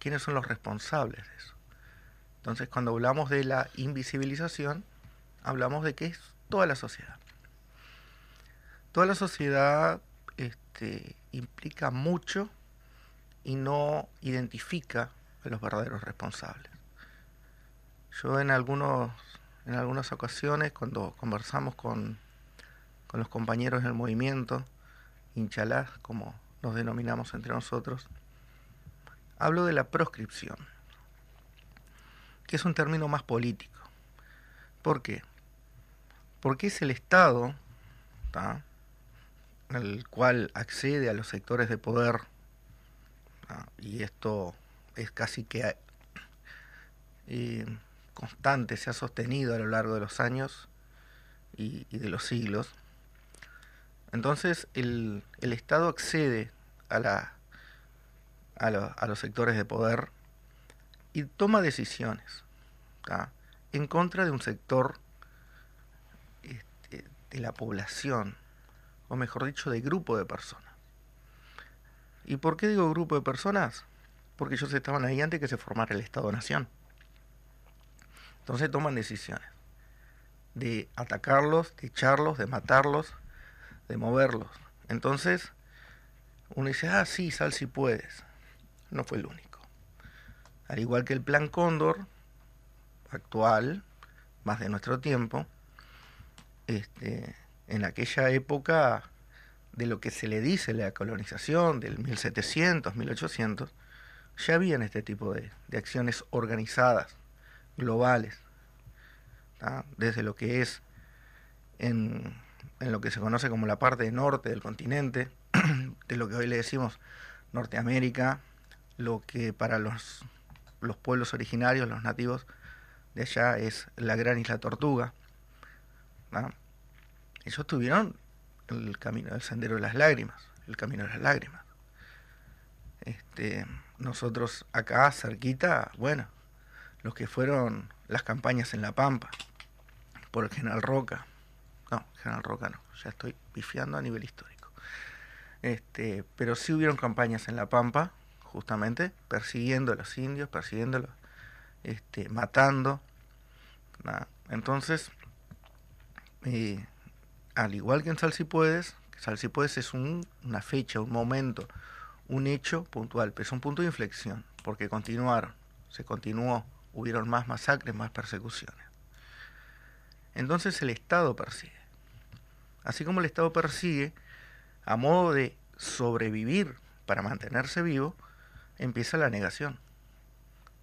¿Quiénes son los responsables de eso? Entonces, cuando hablamos de la invisibilización, hablamos de que es toda la sociedad. Toda la sociedad este, implica mucho y no identifica a los verdaderos responsables. Yo en algunos en algunas ocasiones cuando conversamos con, con los compañeros del movimiento, Inchalá, como nos denominamos entre nosotros, hablo de la proscripción que es un término más político. ¿Por qué? Porque es el Estado ¿tá? el cual accede a los sectores de poder, y esto es casi que eh, constante, se ha sostenido a lo largo de los años y de los siglos. Entonces el, Estado accede a, los sectores de poder y toma decisiones en contra de un sector este, de la población, o mejor dicho, de grupo de personas. ¿Y por qué digo grupo de personas? Porque ellos estaban ahí antes que se formara el Estado-Nación. Entonces toman decisiones de atacarlos, de echarlos, de matarlos, de moverlos. Entonces, uno dice, ah, sí, sal si puedes. No fue el único. Al igual que el Plan Cóndor, actual, más de nuestro tiempo, este, en aquella época de lo que se le dice la colonización del 1700, 1800, ya habían este tipo de, de acciones organizadas, globales, desde lo que es en, en lo que se conoce como la parte norte del continente, de lo que hoy le decimos Norteamérica, lo que para los, los pueblos originarios, los nativos de allá es la gran isla Tortuga. ¿tá? Ellos tuvieron el camino del sendero de las lágrimas, el camino de las lágrimas. Este, nosotros acá cerquita, bueno, los que fueron las campañas en La Pampa, por el General Roca. No, General Roca no, ya estoy pifiando a nivel histórico. Este, pero sí hubieron campañas en La Pampa, justamente, persiguiendo a los indios, persiguiéndolos, este, matando. Entonces, eh, al igual que en Sal Si Puedes, Sal Si Puedes es un- una fecha, un momento, un hecho puntual, pero es un punto de inflexión, porque continuaron, se continuó, hubieron más masacres, más persecuciones. Entonces el Estado persigue. Así como el Estado persigue, a modo de sobrevivir para mantenerse vivo, empieza la negación.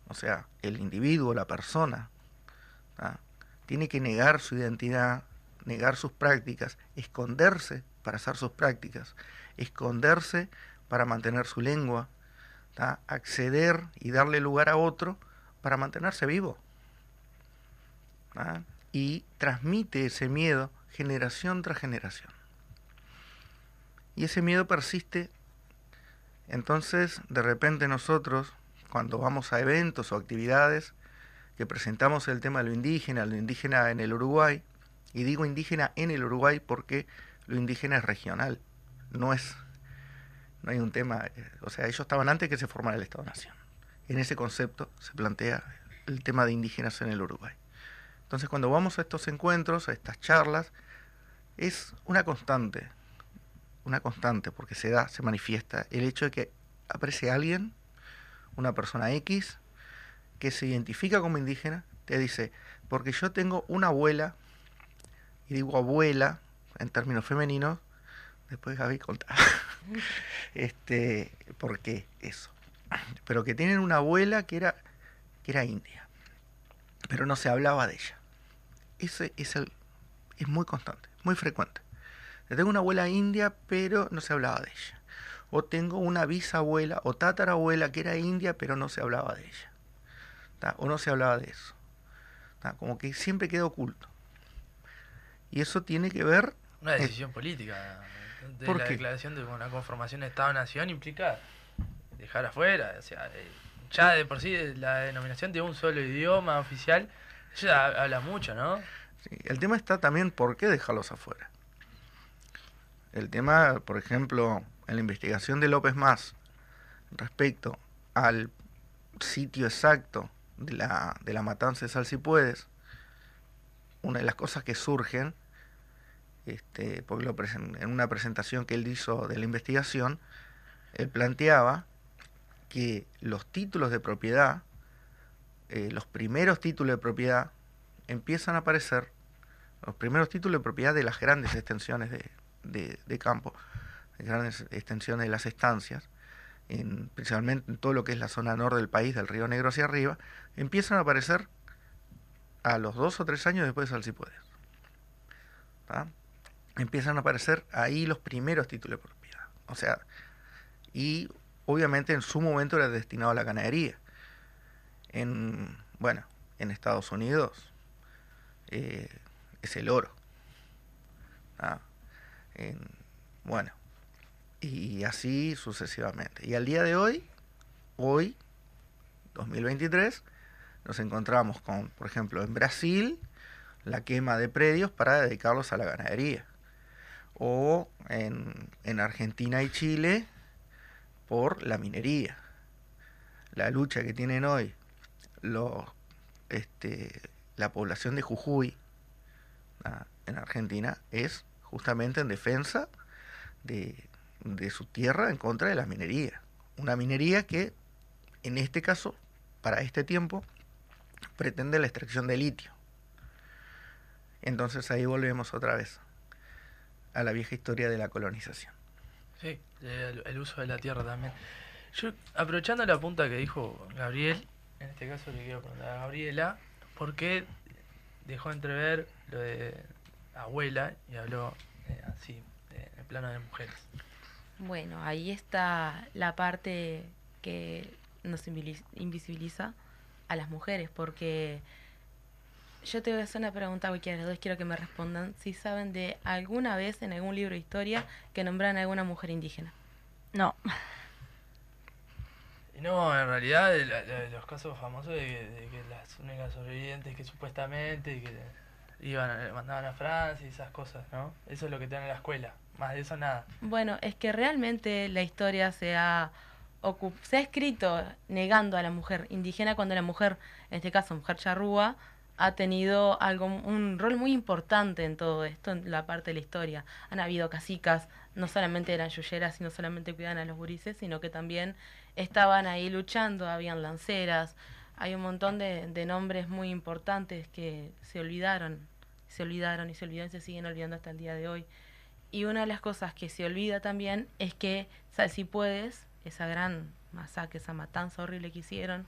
O sea, el individuo, la persona, ¿ah? tiene que negar su identidad, negar sus prácticas, esconderse para hacer sus prácticas, esconderse para mantener su lengua, acceder y darle lugar a otro para mantenerse vivo. ¿tá? Y transmite ese miedo generación tras generación. Y ese miedo persiste. Entonces, de repente nosotros, cuando vamos a eventos o actividades, que presentamos el tema de lo indígena, lo indígena en el Uruguay, y digo indígena en el Uruguay porque lo indígena es regional, no es, no hay un tema, eh, o sea, ellos estaban antes que se formara el Estado-Nación. En ese concepto se plantea el tema de indígenas en el Uruguay. Entonces, cuando vamos a estos encuentros, a estas charlas, es una constante, una constante, porque se da, se manifiesta el hecho de que aparece alguien, una persona X, que se identifica como indígena, te dice, porque yo tengo una abuela, y digo abuela en términos femeninos, después Gaby conta, este, ¿por qué eso? Pero que tienen una abuela que era, que era india, pero no se hablaba de ella. Ese es, el, es muy constante, muy frecuente. Yo tengo una abuela india, pero no se hablaba de ella. O tengo una bisabuela o tatarabuela que era india, pero no se hablaba de ella. ¿tá? O no se hablaba de eso. ¿tá? Como que siempre queda oculto. Y eso tiene que ver... Una eh, decisión política. De ¿Por la qué? declaración de una conformación de Estado-Nación implica dejar afuera. O sea, eh, ya de por sí la denominación de un solo idioma oficial, ya habla mucho, ¿no? El tema está también por qué dejarlos afuera. El tema, por ejemplo, en la investigación de López Más respecto al sitio exacto de la, de la matanza de Salsipuedes, una de las cosas que surgen, este, porque lo en una presentación que él hizo de la investigación, él planteaba que los títulos de propiedad, eh, los primeros títulos de propiedad, empiezan a aparecer los primeros títulos de propiedad de las grandes extensiones de, de- campo, de grandes extensiones de las estancias, en, principalmente en todo lo que es la zona norte del país, del Río Negro hacia arriba, empiezan a aparecer a los dos o tres años después de Salsipuedes. ¿tá? Empiezan a aparecer ahí los primeros títulos de propiedad. O sea, y obviamente en su momento era destinado a la ganadería. En, bueno, en Estados Unidos eh, es el oro. ¿ah? En- bueno, y así sucesivamente. Y al día de hoy, hoy, 2023, nos encontramos con, por ejemplo, en Brasil, la quema de predios para dedicarlos a la ganadería. O en, en Argentina y Chile, por la minería. La lucha que tienen hoy los, este, la población de Jujuy en Argentina es justamente en defensa de, de su tierra en contra de la minería. Una minería que, en este caso, para este tiempo, pretende la extracción de litio. Entonces ahí volvemos otra vez a la vieja historia de la colonización. Sí, el, el uso de la tierra también. Yo, aprovechando la punta que dijo Gabriel, en este caso le quiero preguntar a Gabriela, ¿por qué dejó entrever lo de abuela y habló eh, así, en el plano de mujeres? Bueno, ahí está la parte que nos invisibiliza a las mujeres, porque yo te voy a hacer una pregunta, a los dos quiero que me respondan si saben de alguna vez en algún libro de historia que nombran a alguna mujer indígena. No, no, en realidad, la- de los casos famosos de, que- de que las únicas sobrevivientes que supuestamente que iban a- mandaban a Francia y esas cosas, ¿no? Eso es lo que te dan en la escuela. Más de eso nada. Bueno, es que realmente la historia se ha, se ha escrito negando a la mujer indígena cuando la mujer, en este caso mujer charrúa, ha tenido algo, un rol muy importante en todo esto, en la parte de la historia. Han habido casicas, no solamente eran yuyeras, sino solamente cuidaban a los gurises, sino que también estaban ahí luchando, habían lanceras, hay un montón de, de nombres muy importantes que se olvidaron, se olvidaron y se olvidaron y se siguen olvidando hasta el día de hoy. Y una de las cosas que se olvida también es que Salsipuedes, esa gran masacre, esa matanza horrible que hicieron,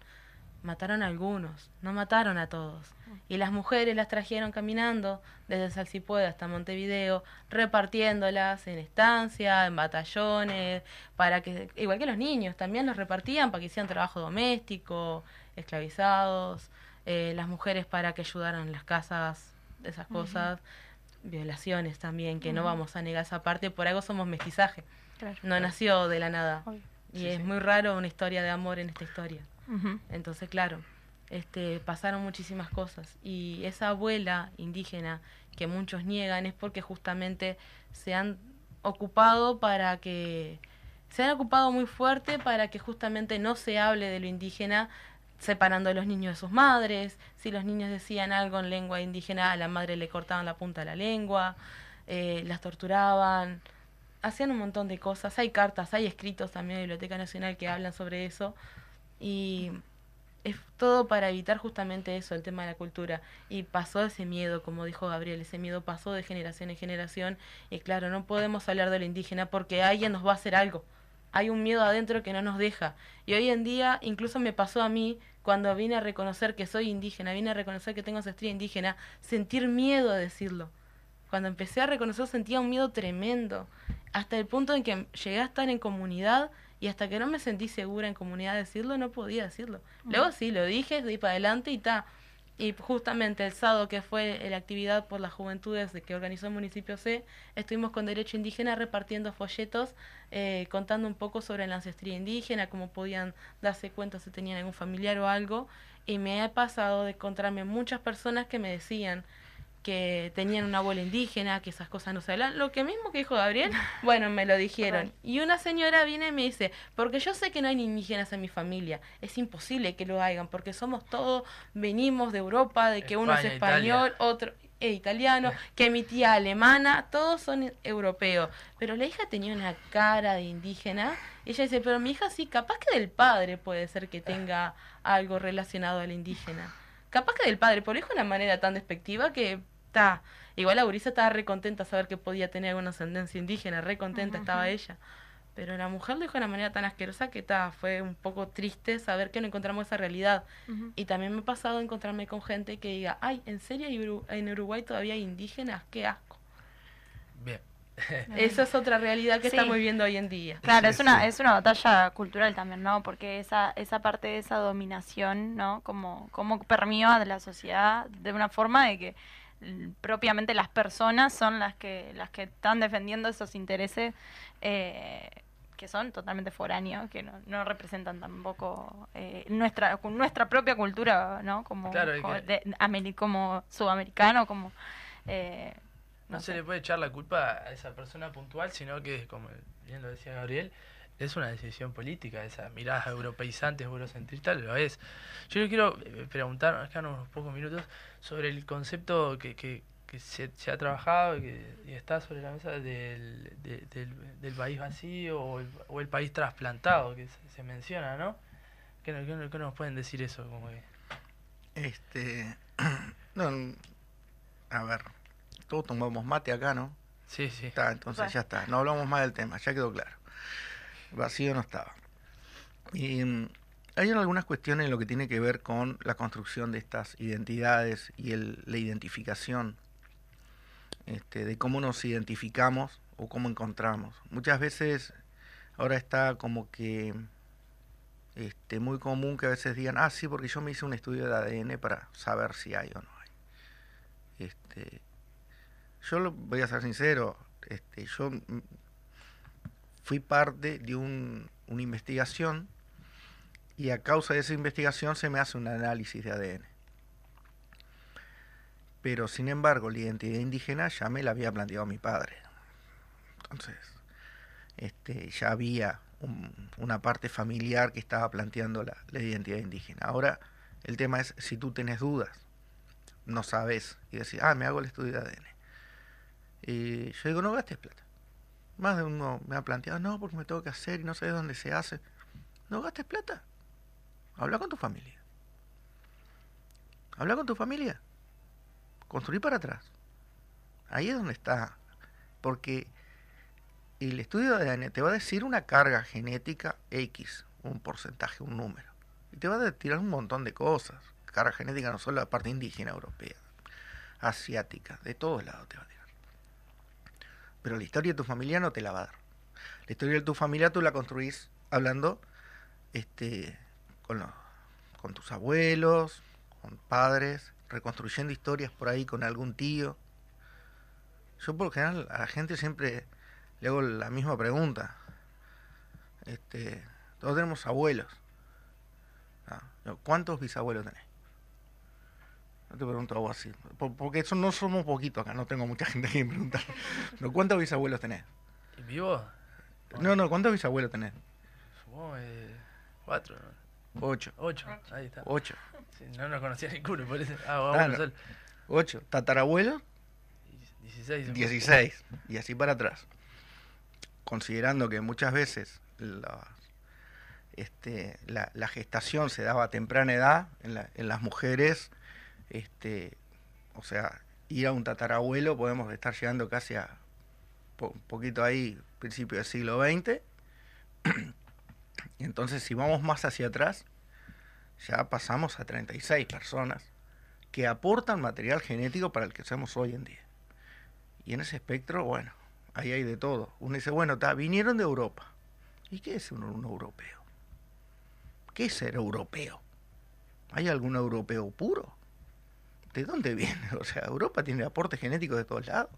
mataron a algunos, no mataron a todos. Y las mujeres las trajeron caminando desde Salsipueda hasta Montevideo, repartiéndolas en estancia, en batallones, para que, igual que los niños, también los repartían para que hicieran trabajo doméstico, esclavizados, eh, las mujeres para que ayudaran en las casas, esas cosas, violaciones también, que no vamos a negar esa parte, por algo somos mestizaje, Claro. no nació de la nada. Obvio. Y Sí, es sí. muy raro una historia de amor en esta historia. Entonces, claro, este, pasaron muchísimas cosas. Y esa abuela indígena que muchos niegan es porque justamente se han ocupado para que. Se han ocupado muy fuerte para que justamente no se hable de lo indígena separando a los niños de sus madres. Si los niños decían algo en lengua indígena, a la madre le cortaban la punta de la lengua, eh, las torturaban, hacían un montón de cosas. Hay cartas, hay escritos también de Biblioteca Nacional que hablan sobre eso. Y es todo para evitar justamente eso, el tema de la cultura. Y pasó ese miedo, como dijo Gabriel, ese miedo pasó de generación en generación. Y claro, no podemos hablar de lo indígena porque alguien nos va a hacer algo. Hay un miedo adentro que no nos deja. Y hoy en día, incluso me pasó a mí, cuando vine a reconocer que soy indígena, vine a reconocer que tengo ancestría indígena, sentir miedo a decirlo. Cuando empecé a reconocer sentía un miedo tremendo, hasta el punto en que llegué a estar en comunidad y hasta que no me sentí segura en comunidad de decirlo, no podía decirlo. Luego sí, lo dije, di para adelante y ta. Y justamente el sábado, que fue la actividad por las juventudes de que organizó el municipio C, estuvimos con Derecho Indígena repartiendo folletos, eh, contando un poco sobre la ancestría indígena, cómo podían darse cuenta si tenían algún familiar o algo. Y me ha pasado de encontrarme muchas personas que me decían que tenían una abuela indígena, que esas cosas no se hablan. Lo que mismo que dijo Gabriel, bueno, me lo dijeron. Y una señora viene y me dice, porque yo sé que no hay indígenas en mi familia, es imposible que lo hagan, porque somos todos, venimos de Europa, de que uno es español, Italia. otro es italiano, que mi tía alemana, todos son europeos. Pero la hija tenía una cara de indígena. Y ella dice, pero mi hija sí, capaz que del padre puede ser que tenga algo relacionado al indígena. Capaz que del padre, pero lo dijo de una manera tan despectiva que está. Igual la gurisa estaba re contenta de saber que podía tener alguna ascendencia indígena, re contenta estaba ella. Pero la mujer lo dijo de una manera tan asquerosa que ta, fue un poco triste saber que no encontramos esa realidad. Ujú. Y también me ha pasado encontrarme con gente que diga, ay, ¿en serio Uru- en Uruguay todavía hay indígenas? ¡Qué asco! Bien. Esa es otra realidad que Sí. estamos viviendo hoy en día. Claro, Sí, es una, sí. es una batalla cultural también, ¿no? Porque esa, esa parte de esa dominación, ¿no? Como, como permeó de la sociedad de una forma de que propiamente las personas son las que, las que están defendiendo esos intereses eh, que son totalmente foráneos, que no, no representan tampoco eh, nuestra, nuestra propia cultura, ¿no? Como, Claro, como, que- de- como sudamericano, como... eh, No, no se le puede echar la culpa a esa persona puntual, sino que, como bien lo decía Gabriel, es una decisión política, esa mirada europeizante, eurocentrista, lo es. Yo le quiero eh, preguntar, nos quedan unos pocos minutos, sobre el concepto que, que, que se, se ha trabajado y, que, y está sobre la mesa del, de- del, del país vacío o el, o el país trasplantado, que se, se menciona, ¿no? ¿Qué, no- qué no- qué nos pueden decir eso? Como que, Este. No, a ver. Todos tomamos mate acá, ¿no? sí, sí. Está, entonces Bueno. ya está. No hablamos más del tema, ya quedó claro. Vacío no estaba. Y mm, hay algunas cuestiones en lo que tiene que ver con la construcción de estas identidades y el- la identificación, este, de cómo nos identificamos o cómo encontramos. Muchas veces ahora está como que este, muy común que a veces digan, ah, sí, porque yo me hice un estudio de ADN para saber si hay o no hay. Este, yo voy a ser sincero, este, yo mm, fui parte de un- una investigación y a causa de esa investigación se me hace un análisis de ADN. Pero sin embargo, la identidad indígena ya me la había planteado mi padre. Entonces, este, ya había un- una parte familiar que estaba planteando la, la identidad indígena. Ahora, el tema es si tú tienes dudas, no sabes, y decís, ah, me hago el estudio de ADN. Y yo digo, no gastes plata. Más de uno me ha planteado, no, porque me tengo que hacer y no sabes dónde se hace. No gastes plata. Habla con tu familia. Habla con tu familia. Construí para atrás. Ahí es donde está. Porque el estudio de ADN te va a decir una carga genética X, un porcentaje, un número. Y te va a tirar un montón de cosas. Carga genética no solo la parte indígena europea, asiática, de todos lados te va a tirar. Pero la historia de tu familia no te la va a dar. La historia de tu familia tú la construís hablando este, con, los- con tus abuelos, con padres, reconstruyendo historias por ahí con algún tío. Yo por lo general a la gente siempre le hago la misma pregunta. Este, todos tenemos abuelos. Ah, ¿Cuántos bisabuelos tenés? Te pregunto a vos así. por- Porque eso no somos poquitos acá, no tengo mucha gente a quien preguntar. Pero ¿Cuántos bisabuelos tenés? ¿Y vivo? No, no, ¿cuántos bisabuelos tenés? Supongo eh, cuatro, ¿no? Ocho. ocho. Ahí está. Ocho. Sí, no nos conocía ninguno, por eso. Ah, vamos a no. solo. Ocho. 16. un 16. Y así para atrás. Considerando que muchas veces este, la, la gestación se daba a temprana edad en, la- en las mujeres, este, o sea, ir a un tatarabuelo podemos estar llegando casi a un poquito ahí, principio del siglo XX. Entonces si vamos más hacia atrás, ya pasamos a 36 personas que aportan material genético para el que somos hoy en día. Y en ese espectro, bueno, ahí hay de todo. Uno dice, bueno, ta, vinieron de Europa. ¿Y qué es un, un europeo? ¿Qué es ser europeo? ¿Hay algún europeo puro? ¿De dónde viene? O sea, Europa tiene aportes genéticos de todos lados.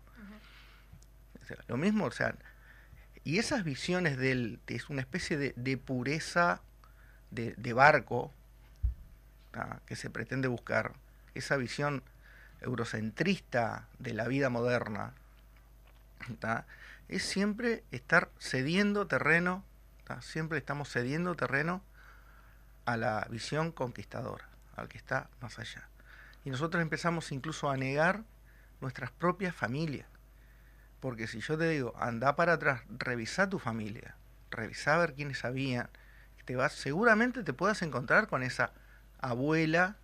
O sea, lo mismo, o sea, y esas visiones del, de es una especie de, de pureza de, de barco ¿tá? que se pretende buscar, esa visión eurocentrista de la vida moderna, ¿tá? es siempre estar cediendo terreno, ¿tá? siempre estamos cediendo terreno a la visión conquistadora, al que está más allá. Y nosotros empezamos incluso a negar nuestras propias familias. Porque si yo te digo, anda para atrás, revisa tu familia, revisa a ver quiénes habían, te vas, seguramente te puedas encontrar con esa abuela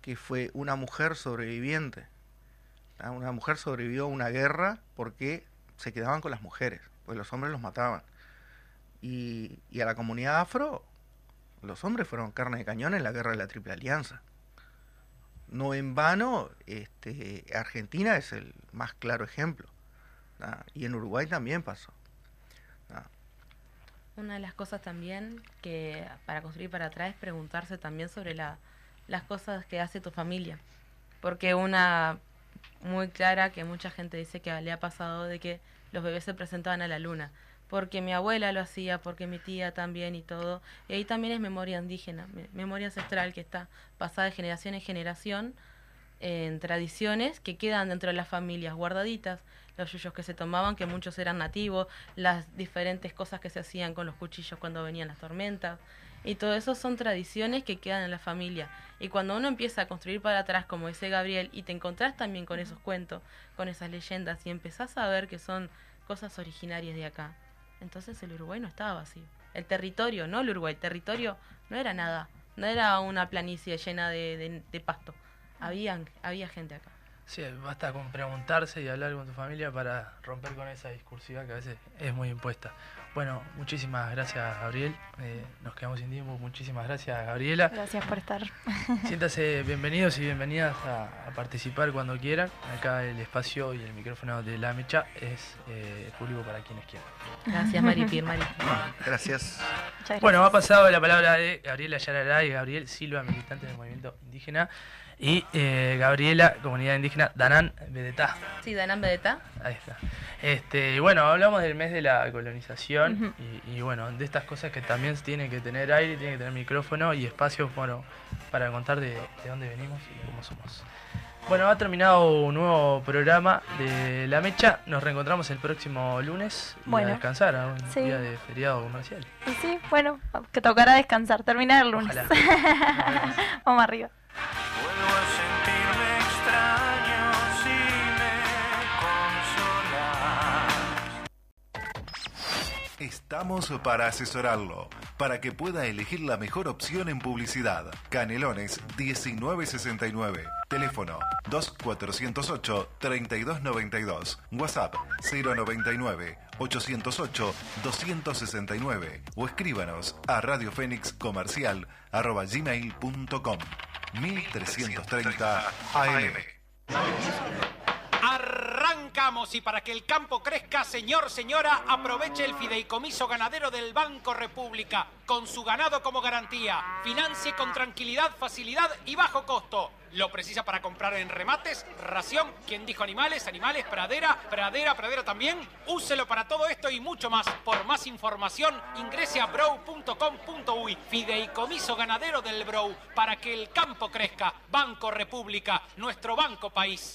que fue una mujer sobreviviente. Una mujer sobrevivió a una guerra porque se quedaban con las mujeres, porque los hombres los mataban. Y, y a la comunidad afro, los hombres fueron carne de cañón en la guerra de la Triple Alianza. No en vano, este, Argentina es el más claro ejemplo. Y en Uruguay también pasó. Una de las cosas también que para construir para atrás es preguntarse también sobre la, las cosas que hace tu familia. Porque una muy clara que mucha gente dice que le ha pasado de que los bebés se presentaban a la luna. Porque mi abuela lo hacía, porque mi tía también y todo. Y ahí también es memoria indígena, me- memoria ancestral que está pasada de generación en generación en tradiciones que quedan dentro de las familias guardaditas, los yuyos que se tomaban, que muchos eran nativos, las diferentes cosas que se hacían con los cuchillos cuando venían las tormentas, y todo eso son tradiciones que quedan en la familia. Y cuando uno empieza a construir para atrás, como dice Gabriel, y te encontrás también con esos cuentos, con esas leyendas, y empezás a ver que son cosas originarias de acá, entonces el Uruguay no estaba vacío. El territorio, no el Uruguay, el territorio no era nada, no era una planicie llena de, de- pasto. Habían, había gente acá. Sí, basta con preguntarse y hablar con tu familia para romper con esa discursividad que a veces es muy impuesta. Bueno, muchísimas gracias Gabriel. Eh, nos quedamos sin tiempo. Muchísimas gracias Gabriela. Gracias por estar. Siéntase bienvenidos y bienvenidas a, a participar cuando quieran. Acá el espacio y el micrófono de la mecha es eh, público para quienes quieran. Gracias, Mari Pier, Mari. Gracias. Bueno, ha pasado la palabra de Gabriela Yarará y Gabriel Silva, militante del movimiento indígena, y eh, Gabriela, comunidad indígena, Danán Bedetá. Sí, Danán Bedeta. Ahí está. Este, y bueno, hablamos del mes de la colonización y, y bueno, de estas cosas que también tienen que tener aire, tienen que tener micrófono y espacio bueno, para contar de, de dónde venimos y cómo somos. Bueno, ha terminado un nuevo programa de La Mecha. Nos reencontramos el próximo lunes y Bueno. a descansar, a un Sí. día de feriado comercial. Y sí, bueno, que tocará descansar, terminar el lunes. Ojalá. Vamos arriba. Estamos para asesorarlo. para que pueda elegir la mejor opción en publicidad. Canelones 1969. Teléfono 2408 3292. WhatsApp 099 808 269 o escríbanos a radiofénixcomercial@gmail.com 1330 AM. Arrancamos y para que el campo crezca, señor, señora, aproveche el fideicomiso ganadero del Banco República, con su ganado como garantía. Financie con tranquilidad, facilidad y bajo costo. Lo precisa para comprar en remates, ración, quien dijo animales, animales, pradera, pradera, pradera también. Úselo para todo esto y mucho más. Por más información, ingrese a brow.com.uy. Fideicomiso ganadero del Brow, para que el campo crezca. Banco República, nuestro banco país.